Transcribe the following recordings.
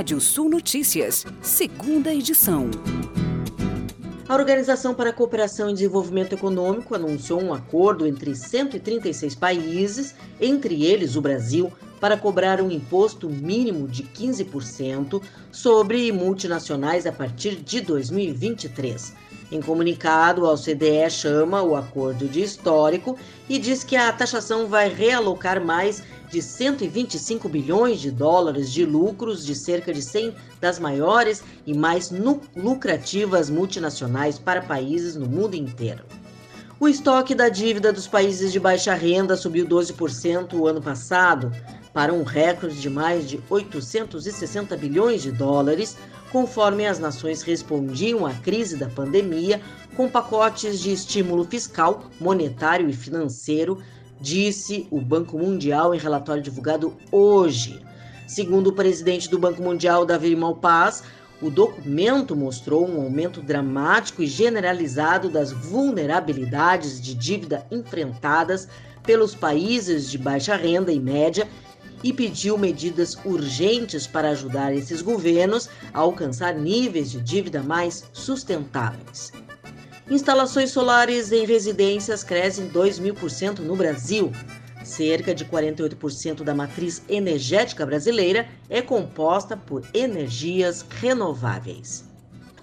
Rádio Sul Notícias, segunda edição. A Organização para a Cooperação e Desenvolvimento Econômico anunciou um acordo entre 136 países, entre eles o Brasil, para cobrar um imposto mínimo de 15% sobre multinacionais a partir de 2023. Em comunicado, a OCDE chama o acordo de histórico e diz que a taxação vai realocar mais de 125 bilhões de dólares de lucros de cerca de 100 das maiores e mais lucrativas multinacionais para países no mundo inteiro. O estoque da dívida dos países de baixa renda subiu 12% o ano passado, para um recorde de mais de 860 bilhões de dólares, conforme as nações respondiam à crise da pandemia com pacotes de estímulo fiscal, monetário e financeiro disse o Banco Mundial em relatório divulgado hoje. Segundo o presidente do Banco Mundial, Davi Malpass, o documento mostrou um aumento dramático e generalizado das vulnerabilidades de dívida enfrentadas pelos países de baixa renda e média e pediu medidas urgentes para ajudar esses governos a alcançar níveis de dívida mais sustentáveis. Instalações solares em residências crescem 2 mil por cento no Brasil. Cerca de 48% da matriz energética brasileira é composta por energias renováveis.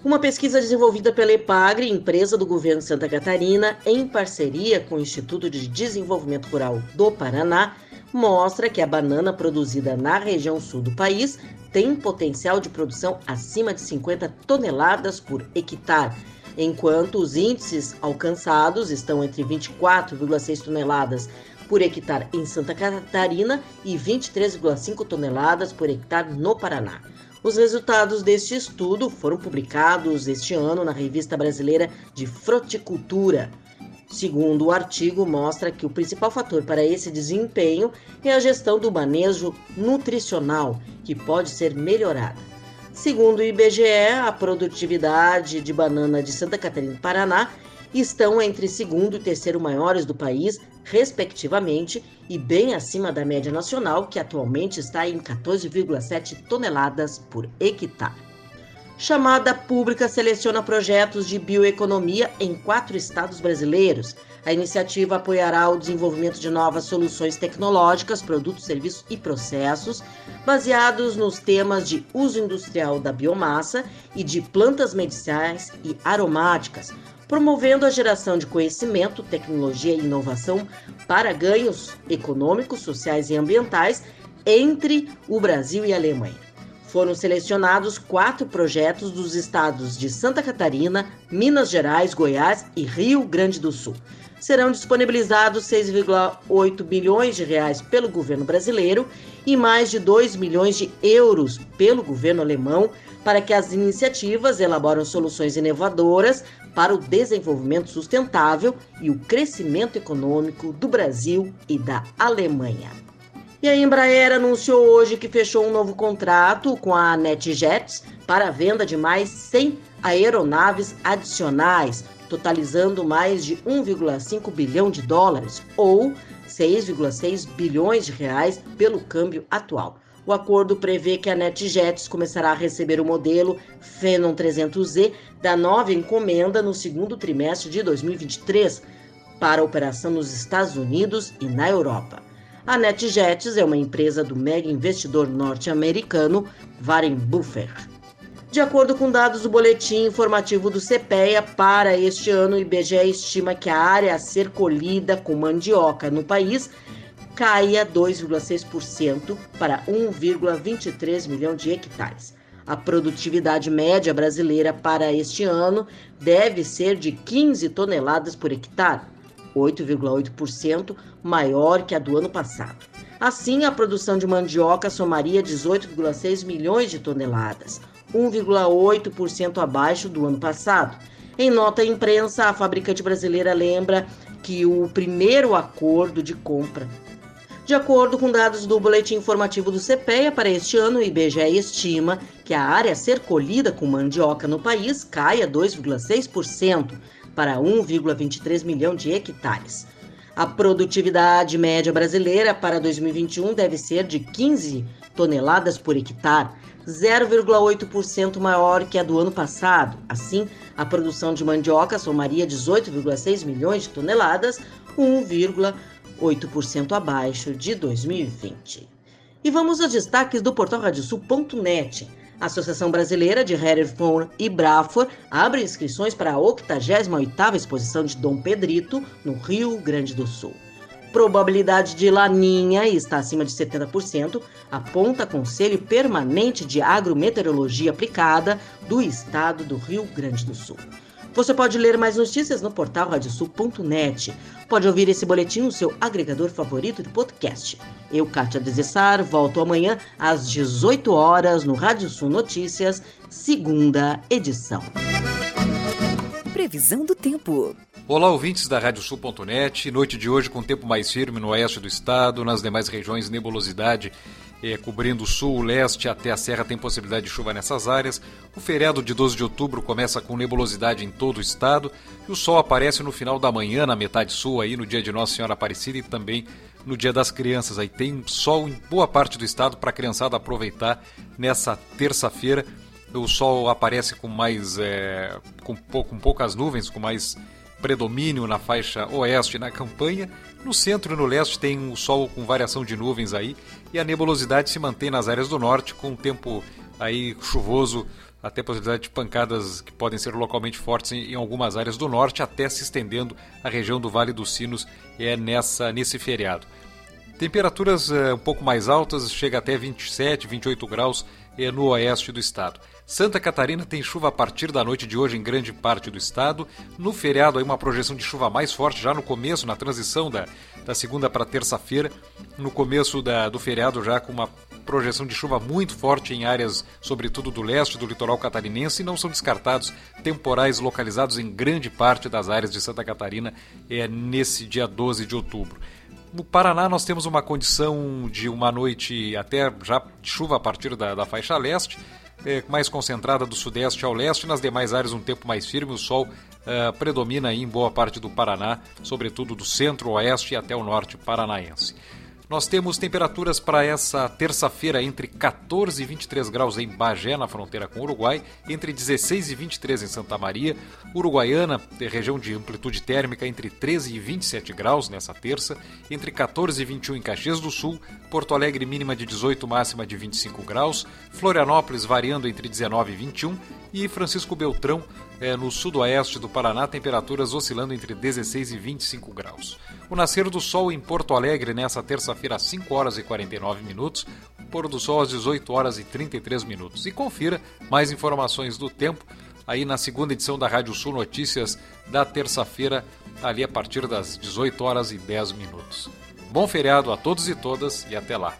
Uma pesquisa desenvolvida pela EPAGRE, empresa do governo de Santa Catarina, em parceria com o Instituto de Desenvolvimento Rural do Paraná, mostra que a banana produzida na região sul do país tem potencial de produção acima de 50 toneladas por hectare enquanto os índices alcançados estão entre 24,6 toneladas por hectare em Santa Catarina e 23,5 toneladas por hectare no Paraná. Os resultados deste estudo foram publicados este ano na Revista Brasileira de Fruticultura. Segundo o artigo, mostra que o principal fator para esse desempenho é a gestão do manejo nutricional, que pode ser melhorada. Segundo o IBGE, a produtividade de banana de Santa Catarina e Paraná estão entre segundo e terceiro maiores do país, respectivamente, e bem acima da média nacional, que atualmente está em 14,7 toneladas por hectare. Chamada pública seleciona projetos de bioeconomia em quatro estados brasileiros. A iniciativa apoiará o desenvolvimento de novas soluções tecnológicas, produtos, serviços e processos baseados nos temas de uso industrial da biomassa e de plantas medicinais e aromáticas, promovendo a geração de conhecimento, tecnologia e inovação para ganhos econômicos, sociais e ambientais entre o Brasil e a Alemanha. Foram selecionados quatro projetos dos estados de Santa Catarina, Minas Gerais, Goiás e Rio Grande do Sul. Serão disponibilizados 6,8 bilhões de reais pelo governo brasileiro e mais de 2 milhões de euros pelo governo alemão para que as iniciativas elaborem soluções inovadoras para o desenvolvimento sustentável e o crescimento econômico do Brasil e da Alemanha. E a Embraer anunciou hoje que fechou um novo contrato com a NetJets para a venda de mais 100 aeronaves adicionais, totalizando mais de 1,5 bilhão de dólares ou 6,6 bilhões de reais pelo câmbio atual. O acordo prevê que a NetJets começará a receber o modelo Phenom 300Z da nova encomenda no segundo trimestre de 2023 para operação nos Estados Unidos e na Europa. A NetJets é uma empresa do mega investidor norte-americano Warren Buffett. De acordo com dados do boletim informativo do CPEA, para este ano, o IBGE estima que a área a ser colhida com mandioca no país caia 2,6% para 1,23 milhão de hectares. A produtividade média brasileira para este ano deve ser de 15 toneladas por hectare, 8,8% maior que a do ano passado. Assim, a produção de mandioca somaria 18,6 milhões de toneladas, 1,8% abaixo do ano passado. Em nota à imprensa, a fabricante brasileira lembra que o primeiro acordo de compra de acordo com dados do boletim informativo do CPEA, para este ano, o IBGE estima que a área a ser colhida com mandioca no país caia 2,6%, para 1,23 milhão de hectares. A produtividade média brasileira para 2021 deve ser de 15 toneladas por hectare, 0,8% maior que a do ano passado. Assim, a produção de mandioca somaria 18,6 milhões de toneladas, 1,8% abaixo de 2020. E vamos aos destaques do portal radiosul.net. A Associação Brasileira de Hereford e Brafor abre inscrições para a 88ª exposição de Dom Pedrito, no Rio Grande do Sul. Probabilidade de laninha está acima de 70%, aponta Conselho Permanente de Agrometeorologia Aplicada do Estado do Rio Grande do Sul. Você pode ler mais notícias no portal radiosul.net. Pode ouvir esse boletim no seu agregador favorito de podcast. Eu, Kátia Desessar, volto amanhã às 18 horas no Rádio Sul Notícias, segunda edição. Previsão do tempo. Olá, ouvintes da Radiosul.net. Noite de hoje com tempo mais firme no oeste do estado, nas demais regiões nebulosidade é, cobrindo o sul, o leste até a serra tem possibilidade de chuva nessas áreas. O feriado de 12 de outubro começa com nebulosidade em todo o estado e o sol aparece no final da manhã na metade sul aí no dia de Nossa Senhora Aparecida e também no dia das crianças. Aí tem sol em boa parte do estado para a criançada aproveitar nessa terça-feira. O sol aparece com mais é, com, com poucas nuvens, com mais predomínio na faixa oeste na campanha no centro e no leste tem o sol com variação de nuvens aí e a nebulosidade se mantém nas áreas do norte com o tempo aí chuvoso, até possibilidade de pancadas que podem ser localmente fortes em, em, algumas áreas do norte, até se estendendo a região do Vale dos Sinos é nessa nesse feriado. Temperaturas é, um pouco mais altas, chega até 27, 28 graus é, no oeste do estado. Santa Catarina tem chuva a partir da noite de hoje em grande parte do estado. No feriado, aí uma projeção de chuva mais forte já no começo, na transição da, da segunda para terça-feira. No começo da, do feriado, já com uma projeção de chuva muito forte em áreas, sobretudo do leste do litoral catarinense, e não são descartados temporais localizados em grande parte das áreas de Santa Catarina é, nesse dia 12 de outubro. No Paraná, nós temos uma condição de uma noite até já de chuva a partir da, da faixa leste é, mais concentrada do sudeste ao leste, nas demais áreas um tempo mais firme, o sol uh, predomina em boa parte do Paraná, sobretudo do centro-oeste até o norte paranaense. Nós temos temperaturas para essa terça-feira entre 14 e 23 graus em Bagé, na fronteira com o Uruguai, entre 16 e 23 em Santa Maria, Uruguaiana, região de amplitude térmica entre 13 e 27 graus nessa terça, entre 14 e 21 em Caxias do Sul, Porto Alegre mínima de 18, máxima de 25 graus, Florianópolis variando entre 19 e 21 e Francisco Beltrão, é, no sudoeste do Paraná, temperaturas oscilando entre 16 e 25 graus. O nascer do sol em Porto Alegre nessa terça-feira às 5 horas e 49 minutos, pôr do sol às 18 horas e 33 minutos. E confira mais informações do tempo aí na segunda edição da Rádio Sul Notícias da terça-feira, ali a partir das 18 horas e 10 minutos. Bom feriado a todos e todas e até lá.